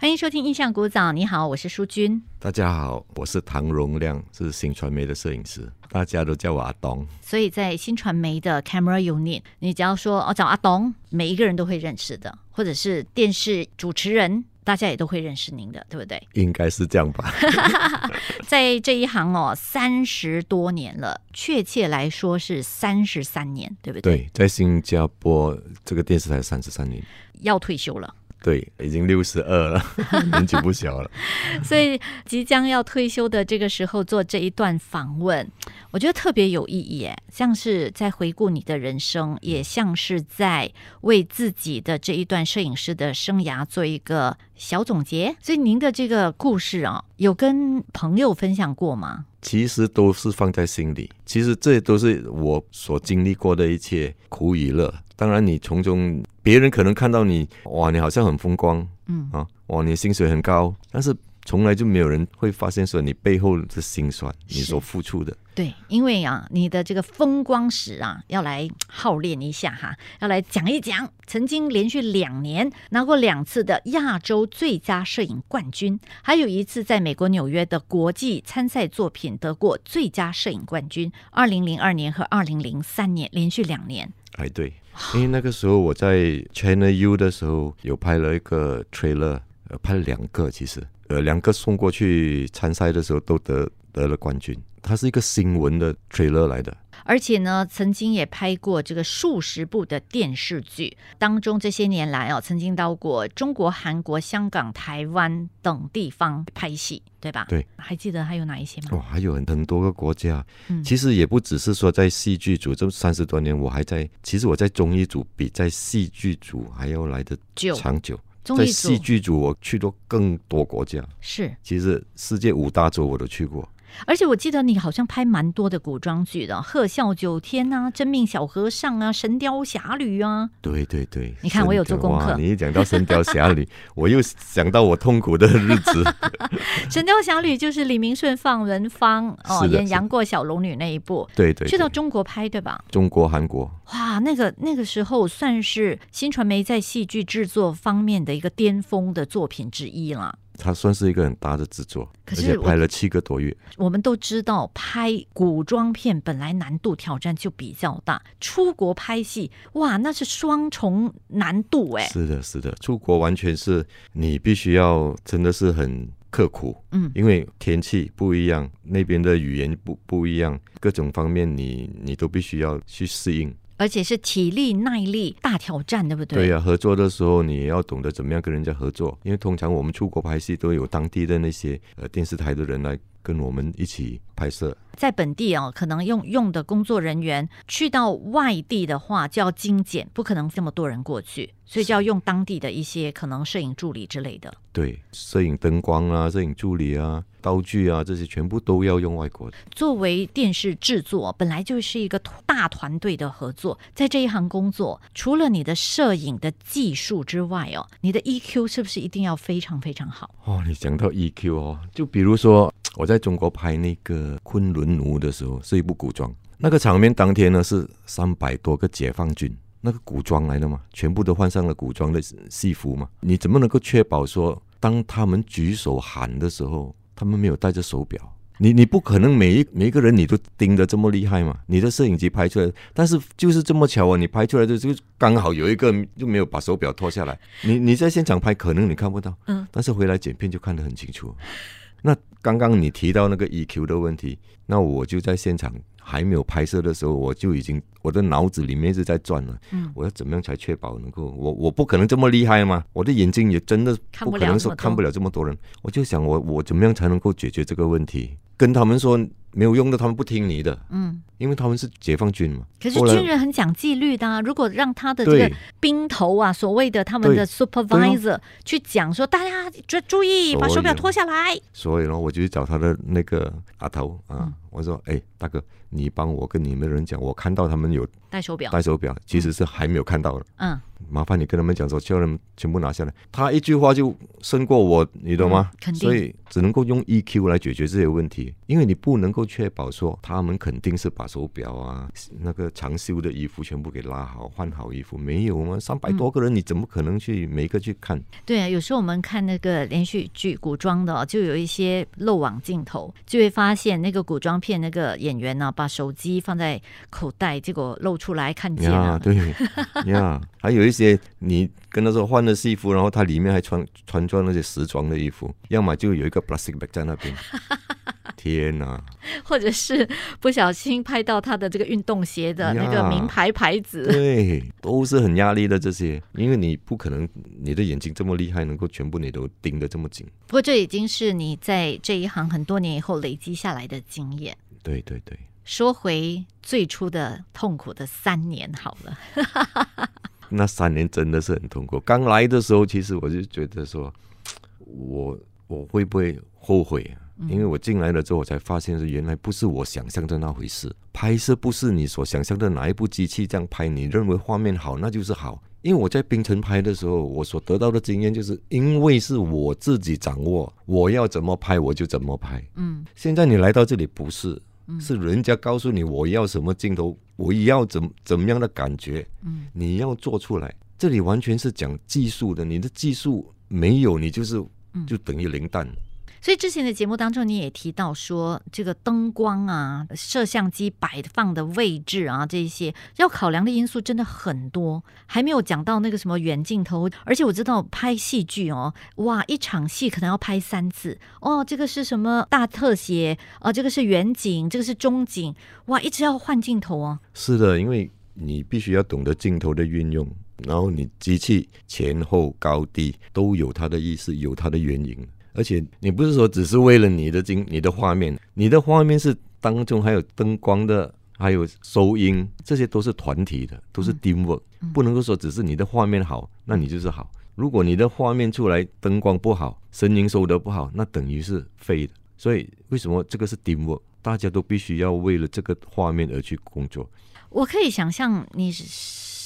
欢迎收听《印象古早》，你好，我是淑君。大家好，我是唐荣亮，是新传媒的摄影师，大家都叫我阿东。所以在新传媒的 Camera Unit，你只要说哦找阿东，每一个人都会认识的，或者是电视主持人，大家也都会认识您的，对不对？应该是这样吧。在这一行哦，三十多年了，确切来说是三十三年，对不对？对，在新加坡这个电视台三十三年，要退休了。对，已经六十二了，年纪不小了。所以即将要退休的这个时候做这一段访问，我觉得特别有意义，哎，像是在回顾你的人生，也像是在为自己的这一段摄影师的生涯做一个小总结。所以您的这个故事啊，有跟朋友分享过吗？其实都是放在心里，其实这都是我所经历过的一切苦与乐。当然，你从中别人可能看到你，哇，你好像很风光，嗯啊，哇，你薪水很高，但是。从来就没有人会发现说你背后的辛酸，你所付出的。对，因为啊，你的这个风光史啊，要来耗练一下哈，要来讲一讲。曾经连续两年拿过两次的亚洲最佳摄影冠军，还有一次在美国纽约的国际参赛作品得过最佳摄影冠军。二零零二年和二零零三年连续两年。哎，对，因为那个时候我在 China U 的时候有拍了一个 trailer，呃，拍了两个其实。呃，两个送过去参赛的时候都得得了冠军。它是一个新闻的 trailer 来的，而且呢，曾经也拍过这个数十部的电视剧。当中这些年来哦，曾经到过中国、韩国、香港、台湾等地方拍戏，对吧？对，还记得还有哪一些吗？哇，还有很很多个国家。嗯，其实也不只是说在戏剧组这三十多年，我还在。其实我在综艺组比在戏剧组还要来的长久。在戏剧组，我去过更多国家。是，其实世界五大洲我都去过。而且我记得你好像拍蛮多的古装剧的，《鹤啸九天》啊，《真命小和尚》啊，《神雕侠侣》啊。对对对，你看我有做功课。你一讲到《神雕侠侣》，我又想到我痛苦的日子。《神雕侠侣》就是李明顺、放文芳哦演杨过小龙女那一部。对对。去到中国拍对吧？中国、韩国。哇，那个那个时候算是新传媒在戏剧制作方面的一个巅峰的作品之一了。它算是一个很大的制作，而且拍了七个多月。我们都知道，拍古装片本来难度挑战就比较大，出国拍戏，哇，那是双重难度哎。是的，是的，出国完全是你必须要真的是很刻苦，嗯，因为天气不一样，那边的语言不不一样，各种方面你你都必须要去适应。而且是体力耐力大挑战，对不对？对呀，合作的时候你要懂得怎么样跟人家合作，因为通常我们出国拍戏都有当地的那些呃电视台的人来跟我们一起拍摄。在本地哦，可能用用的工作人员去到外地的话，就要精简，不可能这么多人过去，所以就要用当地的一些可能摄影助理之类的。对，摄影灯光啊，摄影助理啊，道具啊，这些全部都要用外国的。作为电视制作，本来就是一个大团队的合作，在这一行工作，除了你的摄影的技术之外哦，你的 EQ 是不是一定要非常非常好？哦，你讲到 EQ 哦，就比如说我在中国拍那个昆仑。奴的时候是一部古装，那个场面当天呢是三百多个解放军，那个古装来的嘛，全部都换上了古装的戏服嘛。你怎么能够确保说，当他们举手喊的时候，他们没有带着手表？你你不可能每一每一个人你都盯得这么厉害嘛？你的摄影机拍出来，但是就是这么巧啊，你拍出来的就刚好有一个就没有把手表脱下来。你你在现场拍可能你看不到，嗯，但是回来剪片就看得很清楚。那刚刚你提到那个 EQ 的问题，那我就在现场还没有拍摄的时候，我就已经我的脑子里面是在转了。嗯，我要怎么样才确保能够我我不可能这么厉害嘛？我的眼睛也真的不可能说看不了这么多人。我就想我我怎么样才能够解决这个问题？跟他们说。没有用的，他们不听你的。嗯，因为他们是解放军嘛。可是军人很讲纪律的啊。如果让他的这个兵头啊，所谓的他们的 supervisor 去讲说，大家注注意把手表脱下来。所以呢，我就去找他的那个阿头啊，我说：“哎，大哥，你帮我跟你们人讲，我看到他们有戴手表，戴手表，其实是还没有看到的。嗯，麻烦你跟他们讲说，叫他们全部拿下来。他一句话就胜过我，你懂吗？肯定。所以只能够用 EQ 来解决这些问题，因为你不能够。确保说他们肯定是把手表啊，那个长袖的衣服全部给拉好，换好衣服，没有吗？三百多个人，你怎么可能去每个去看？对啊，有时候我们看那个连续剧古装的哦，就有一些漏网镜头，就会发现那个古装片骗那个演员呢，把手机放在口袋，结果露出来看见，了。对呀，还有一些你跟他说换了西服，然后他里面还穿穿着那些时装的衣服，要么就有一个 plastic bag 在那边。天哪！或者是不小心拍到他的这个运动鞋的那个名牌牌子。对，都是很压力的这些，因为你不可能你的眼睛这么厉害，能够全部你都盯得这么紧。不过这已经是你在这一行很多年以后累积下来的经验。对对对，说回最初的痛苦的三年好了，那三年真的是很痛苦。刚来的时候，其实我就觉得说，我我会不会后悔啊？因为我进来了之后，我才发现是原来不是我想象的那回事。拍摄不是你所想象的哪一部机器这样拍，你认为画面好那就是好。因为我在冰城拍的时候，我所得到的经验就是，因为是我自己掌握，我要怎么拍我就怎么拍。嗯，现在你来到这里不是，是人家告诉你我要什么镜头，我要怎怎么样的感觉，嗯，你要做出来。这里完全是讲技术的，你的技术没有，你就是就等于零蛋。所以之前的节目当中，你也提到说，这个灯光啊、摄像机摆放的位置啊，这些要考量的因素真的很多，还没有讲到那个什么远镜头。而且我知道拍戏剧哦，哇，一场戏可能要拍三次哦，这个是什么大特写啊、这个是远景，这个是中景，哇，一直要换镜头哦。是的，因为你必须要懂得镜头的运用，然后你机器前后高低都有它的意思，有它的原因。而且你不是说只是为了你的经、你的画面，你的画面是当中还有灯光的，还有收音，这些都是团体的，都是 teamwork，、不能够说只是你的画面好，那你就是好。如果你的画面出来灯光不好，声音收得不好，那等于是废的。所以为什么这个是 teamwork？大家都必须要为了这个画面而去工作。我可以想象你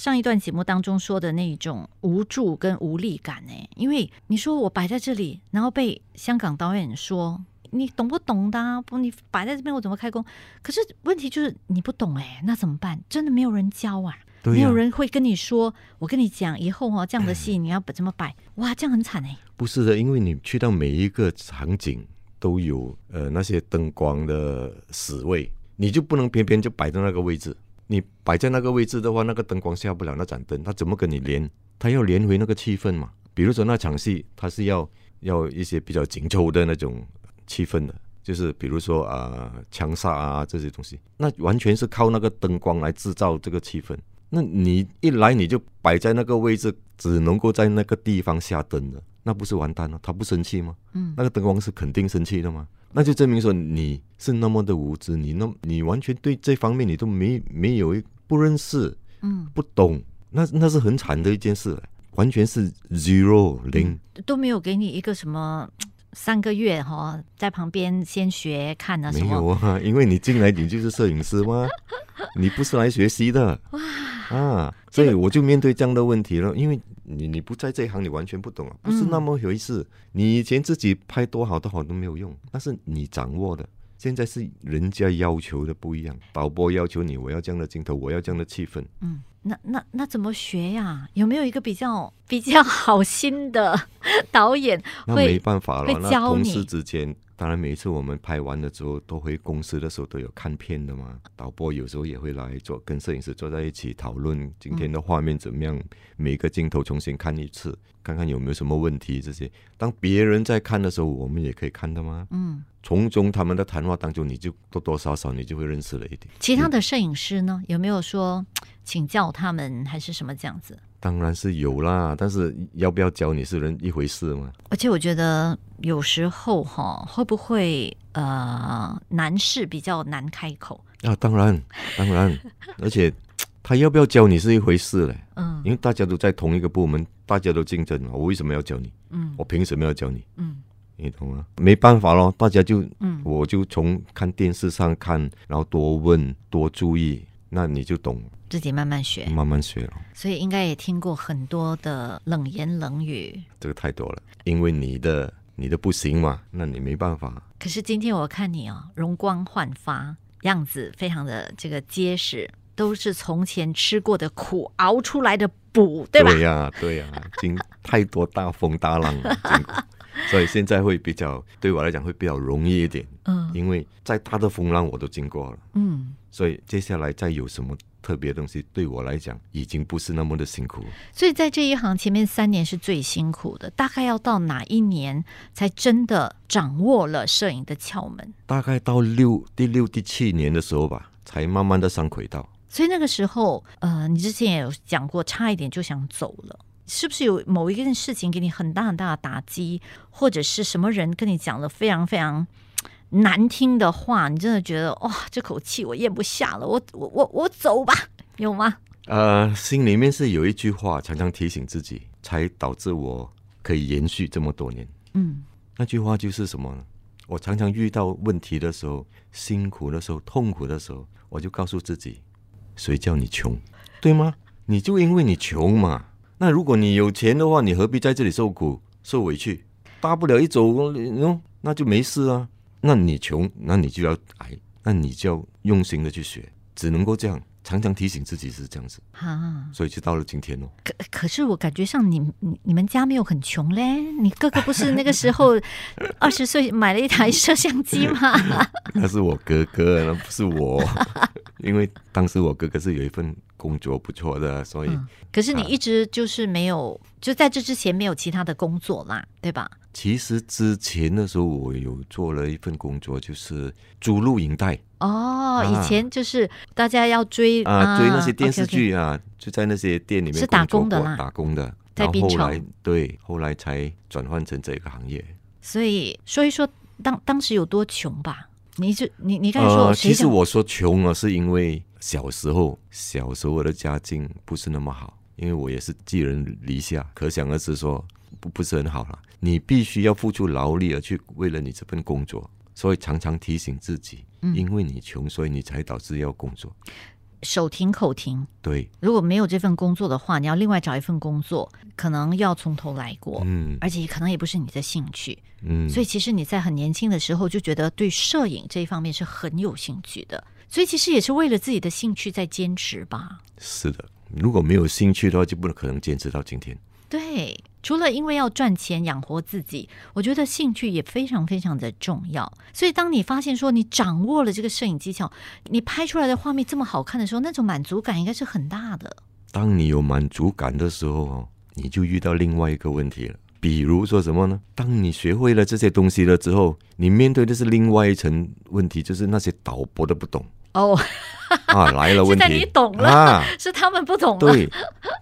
上一段节目当中说的那种无助跟无力感呢，因为你说我摆在这里，然后被香港导演说你懂不懂的、啊？不，你摆在这边我怎么开工？可是问题就是你不懂哎，那怎么办？真的没有人教啊，没有人会跟你说，我跟你讲以后哦，这样的戏你要怎么摆？哇，这样很惨哎。不是的，因为你去到每一个场景都有呃那些灯光的死位，你就不能偏偏就摆在那个位置。你摆在那个位置的话，那个灯光下不了那盏灯，它怎么跟你连？它要连回那个气氛嘛。比如说那场戏，它是要要一些比较紧凑的那种气氛的，就是比如说啊、呃枪杀啊这些东西，那完全是靠那个灯光来制造这个气氛。那你一来你就摆在那个位置，只能够在那个地方下灯的，那不是完蛋了？他不生气吗？嗯，那个灯光是肯定生气的吗？那就证明说你是那么的无知，你那你完全对这方面你都没没有一不认识，嗯，不懂，那那是很惨的一件事，完全是 zero 零。都没有给你一个什么三个月哈、在旁边先学看了什没有啊，因为你进来你就是摄影师吗？你不是来学习的哇啊，所以我就面对这样的问题了。因为你你不在这一行，你完全不懂啊，不是那么回事。你以前自己拍多好多好都没有用，那是你掌握的。现在是人家要求的不一样，导播要求你，我要这样的镜头，我要这样的气氛。嗯，那那那怎么学呀？有没有一个比较 比较好心的导演那没？办法了会，那教你同事之间，当然每一次我们拍完了之后，都回公司的时候都有看片的嘛。导播有时候也会来做，跟摄影师坐在一起讨论今天的画面怎么样，每个镜头重新看一次，看看有没有什么问题。这些当别人在看的时候，我们也可以看的吗？嗯，从中他们的谈话当中，你就多多少少你就会认识了一点。其他的摄影师呢，有没有说请教他们还是什么这样子？当然是有啦，但是要不要教你是人一回事嘛。而且我觉得有时候哈，会不会呃男士比较难开口？啊，当然，当然，而且他要不要教你是一回事嘞。嗯因为大家都在同一个部门，大家都竞争，我为什么要教你？嗯我凭什么要教你？嗯你懂吗？没办法咯，大家就嗯，我就从看电视上看，然后多问多注意，那你就懂，自己慢慢学。慢慢学了。所以应该也听过很多的冷言冷语。这个太多了，因为你的你的不行嘛，那你没办法。可是今天我看你哦，容光焕发，样子非常的这个结实，都是从前吃过的苦熬出来的补，对吧？对呀、对呀、经太多大风大浪了，所以现在会比较对我来讲会比较容易一点，嗯因为再大的风浪我都经过了，嗯。所以接下来再有什么特别的东西，对我来讲已经不是那么的辛苦。所以在这一行前面三年是最辛苦的，大概要到哪一年才真的掌握了摄影的窍门？大概到六第六第七年的时候吧，才慢慢的上轨道。所以那个时候，呃，你之前也有讲过，差一点就想走了。是不是有某一件事情给你很大很大的打击，或者是什么人跟你讲了非常非常难听的话，你真的觉得哇、这口气我咽不下了，我我我我走吧，有吗？呃，心里面是有一句话常常提醒自己，才导致我可以延续这么多年。嗯那句话就是什么呢？我常常遇到问题的时候、辛苦的时候、痛苦的时候，我就告诉自己：谁叫你穷，对吗？你就因为你穷嘛。那如果你有钱的话，你何必在这里受苦、受委屈？大不了一走，嗯，那就没事啊。那你穷，那你就要挨，那你就要用心的去学，只能够这样，常常提醒自己是这样子，啊，所以就到了今天哦。可可是我感觉上你你你们家没有很穷嘞，你哥哥不是那个时候 二十岁买了一台摄像机吗？那是我哥哥，那不是我，因为当时我哥哥是有一份工作不错的，所以、嗯可是你一直就是没有，就在这之前没有其他的工作啦，对吧？其实之前的时候我有做了一份工作，就是租录影带哦，啊以前就是大家要追啊，追那些电视剧啊就在那些店里面是打工的啦打工的。在后后来对，后来才转换成这个行业。所以说一说当当时有多穷吧？你就你你刚才说呃，其实我说穷啊，是因为小时候小时候我的家境不是那么好，因为我也是寄人篱下，可想而知说不不是很好了。你必须要付出劳力而去为了你这份工作，所以常常提醒自己，嗯因为你穷，所以你才导致要工作。手停口停。对，如果没有这份工作的话，你要另外找一份工作，可能要从头来过，嗯而且可能也不是你的兴趣。嗯，所以其实你在很年轻的时候就觉得对摄影这一方面是很有兴趣的，所以其实也是为了自己的兴趣在坚持吧。是的。如果没有兴趣的话，就不可能坚持到今天。对，除了因为要赚钱养活自己，我觉得兴趣也非常非常的重要。所以当你发现说你掌握了这个摄影技巧，你拍出来的画面这么好看的时候，那种满足感应该是很大的。当你有满足感的时候哦，你就遇到另外一个问题了。比如说什么呢？当你学会了这些东西了之后，你面对的是另外一层问题，就是那些导播的不懂哦，啊，来了 问题。你懂了啊，是他们不懂了。对，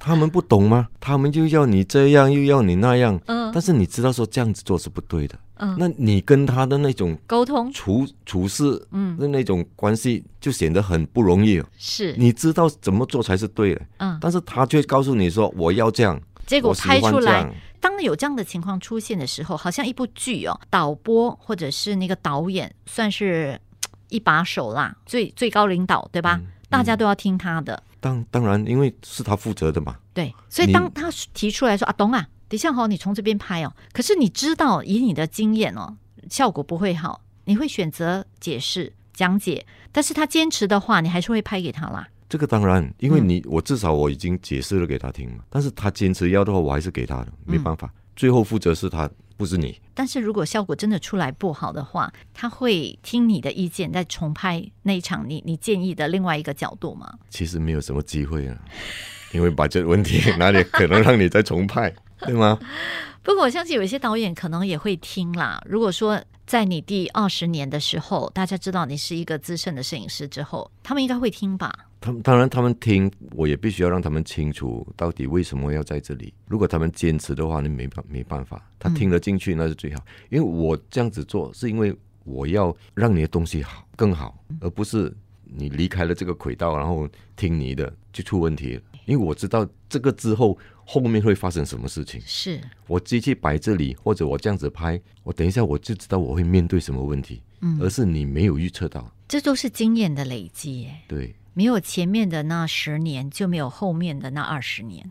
他们不懂吗？他们就要你这样，又要你那样。嗯但是你知道说这样子做是不对的，嗯，那你跟他的那种沟通处处事嗯的那种关系就显得很不容易哦。是你知道怎么做才是对的，嗯，但是他却告诉你说我要这样，结果拍出来。当有这样的情况出现的时候，好像一部剧哦，导播或者是那个导演算是嘖一把手啦，最最高领导对吧？嗯大家都要听他的，当当然，因为是他负责的嘛。对。所以当他提出来说啊，懂啊，等一下好，你从这边拍哦。可是你知道，以你的经验哦，效果不会好，你会选择解释讲解，但是他坚持的话，你还是会拍给他啦。这个当然，因为嗯你、我至少我已经解释了给他听嘛，但是他坚持要的话，我还是给他的，没嗯办法，最后负责是他，不是你。但是如果效果真的出来不好的话，他会听你的意见，再重拍那一场你你建议的另外一个角度吗？其实没有什么机会啊，因为把这问题哪里可能让你再重拍，对吗？不过我相信有一些导演可能也会听啦。如果说在你第二十年的时候，大家知道你是一个资深的摄影师之后，他们应该会听吧？他们当然，他们听，我也必须要让他们清楚到底为什么要在这里。如果他们坚持的话，那没办没办法，他听得进去那是最好。因为我这样子做，是因为我要让你的东西好更好，而不是你离开了这个轨道，然后听你的就出问题了。因为我知道这个之后后面会发生什么事情。是，我机器摆这里，或者我这样子拍，我等一下我就知道我会面对什么问题，嗯而是你没有预测到。这都是经验的累积耶。对，没有前面的那十年，就没有后面的那二十年。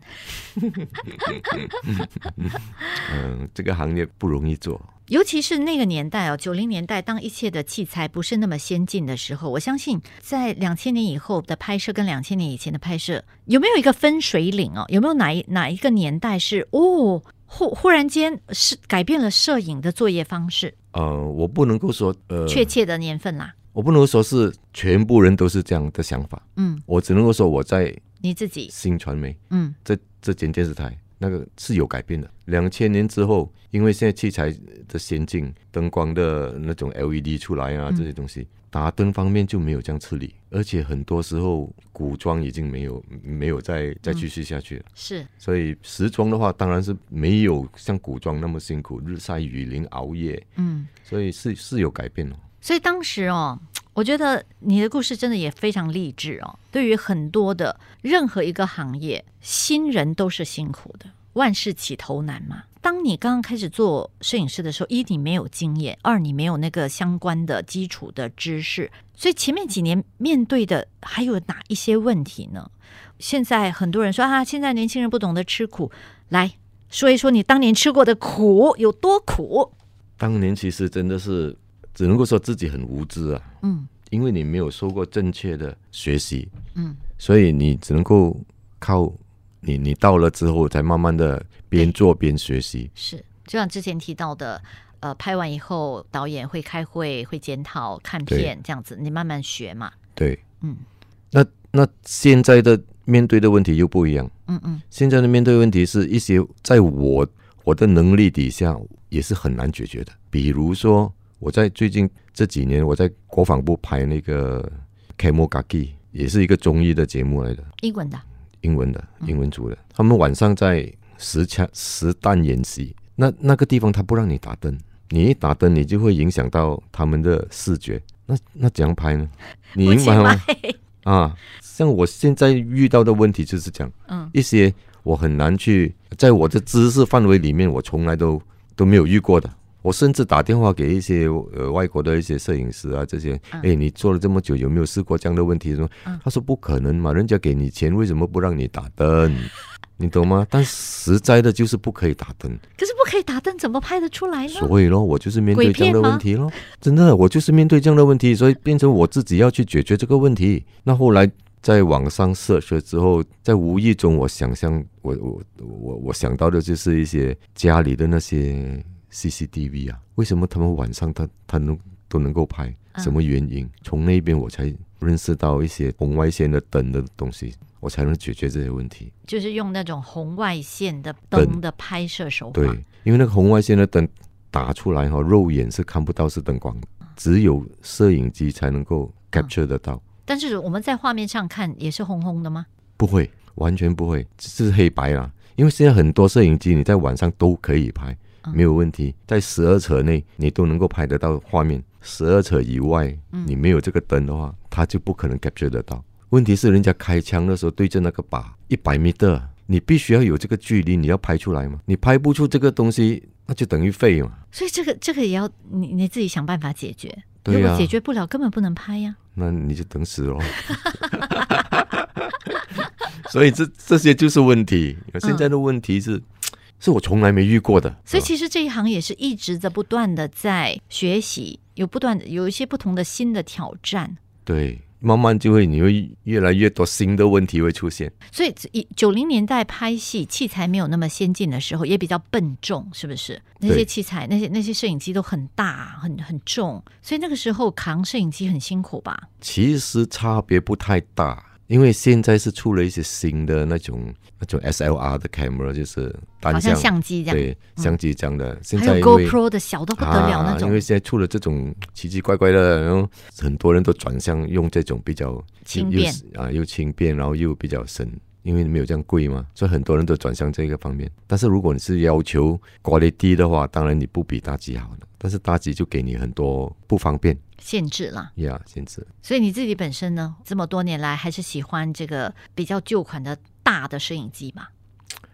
嗯，这个行业不容易做，尤其是那个年代哦，九零年代，当一切的器材不是那么先进的时候，我相信在两千年以后的拍摄跟两千年以前的拍摄，有没有一个分水岭哦？有没有哪一哪一个年代是哦，忽忽然间是改变了摄影的作业方式？呃，我不能够说呃，确切的年份啦，我不能够说是全部人都是这样的想法，嗯，我只能够说我在你自己，新传媒嗯这这间电视台那个是有改变的。两千年之后，因为现在器材的先进，灯光的那种 LED 出来啊，嗯这些东西，打灯方面就没有这样吃力，而且很多时候古装已经没有没有再再继续下去了。是所以时装的话，当然是没有像古装那么辛苦，日晒雨淋熬夜，嗯。所以是是有改变哦。所以当时哦，我觉得你的故事真的也非常励志哦。对于很多的任何一个行业，新人都是辛苦的，万事起头难嘛。当你刚刚开始做摄影师的时候，一你没有经验，二你没有那个相关的基础的知识，所以前面几年面对的还有哪一些问题呢？现在很多人说啊，现在年轻人不懂得吃苦，来说一说你当年吃过的苦有多苦。当年其实真的是只能够说自己很无知啊，嗯。因为你没有受过正确的学习，嗯，所以你只能够靠你你到了之后，才慢慢的边做边学习。是，就像之前提到的，呃，拍完以后导演会开会、会检讨、看片这样子，你慢慢学嘛。对，嗯。那那现在的面对的问题又不一样，嗯嗯。现在的面对问题是一些在我我的能力底下也是很难解决的，比如说我在最近这几年，我在国防部拍那个《Kamo Gaki》，也是一个综艺的节目来的，英文的，英文的，英文组的。他们晚上在实枪实弹演习，那那个地方他不让你打灯，你一打灯，你就会影响到他们的视觉。那那怎样拍呢？你明白吗？啊，像我现在遇到的问题就是这样，嗯一些我很难去在我的知识范围里面，我从来都都没有遇过的。我甚至打电话给一些呃外国的一些摄影师啊，这些，嗯哎、你做了这么久，有没有试过这样的问题？说嗯，他说不可能嘛，人家给你钱，为什么不让你打灯？你懂吗？但实在的就是不可以打灯，可是不可以打灯，怎么拍得出来呢？所以咯，我就是面对这样的问题咯。真的，我就是面对这样的问题，所以变成我自己要去解决这个问题。那后来在网上 search 了之后，在无意中，我想象，我我我我想到的就是一些家里的那些 CCTV 啊，为什么他们晚上他他能都能够拍？嗯什么原因？从那边我才认识到一些红外线的灯的东西，我才能解决这些问题。就是用那种红外线的灯的拍摄手法。对，因为那个红外线的灯打出来哈、肉眼是看不到是灯光，只有摄影机才能够 capture 得到。但是我们在画面上看也是红红的吗？不会，完全不会，只是黑白啦。因为现在很多摄影机你在晚上都可以拍，嗯没有问题，在十二尺内你都能够拍得到画面。十二尺以外，嗯你没有这个灯的话，它就不可能 capture 得到。问题是人家开枪的时候对着那个靶一百米的，你必须要有这个距离，你要拍出来嘛。你拍不出这个东西，那就等于废嘛。所以这个这个也要你你自己想办法解决。对呀、如果解决不了，根本不能拍呀。那你就等死喽。所以这这些就是问题。现在的问题是，是我从来没遇过的。所以啊其实这一行也是一直在不断的在学习，有不断的有一些不同的新的挑战。对，慢慢就会你会越来越多新的问题会出现。所以以九零年代拍戏器材没有那么先进的时候，也比较笨重，是不是？那些器材、那些那些摄影机都很大、很很重，所以那个时候扛摄影机很辛苦吧？其实差别不太大，因为现在是出了一些新的那种那种 SLR 的 camera，就是单好像向相机这样，对相机这样的。现还有在 GoPro 的小都不得了那啊，种。因为现在出了这种奇奇怪怪的，然后很多人都转向用这种比较轻便。啊又轻便，然后又比较省，因为没有这样贵嘛，所以很多人都转向这个方面。但是如果你是要求 quality 的话，当然你不比大机好了，但是大机就给你很多不方便限制啦。呀，限制。所以你自己本身呢，这么多年来还是喜欢这个比较旧款的大的摄影机嘛？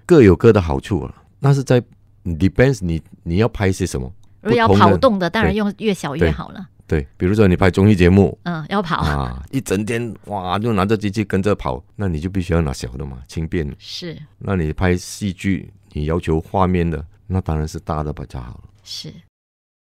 各有各的好处啊，那是在 depends 你你要拍些什么。如果要跑动的，当然用越小越好了。对，比如说你拍综艺节目，嗯，要跑、啊，一整天哇，就拿着机器跟着跑，那你就必须要拿小的嘛，轻便。是那你拍戏剧，你要求画面的，那当然是大的比较好了。是。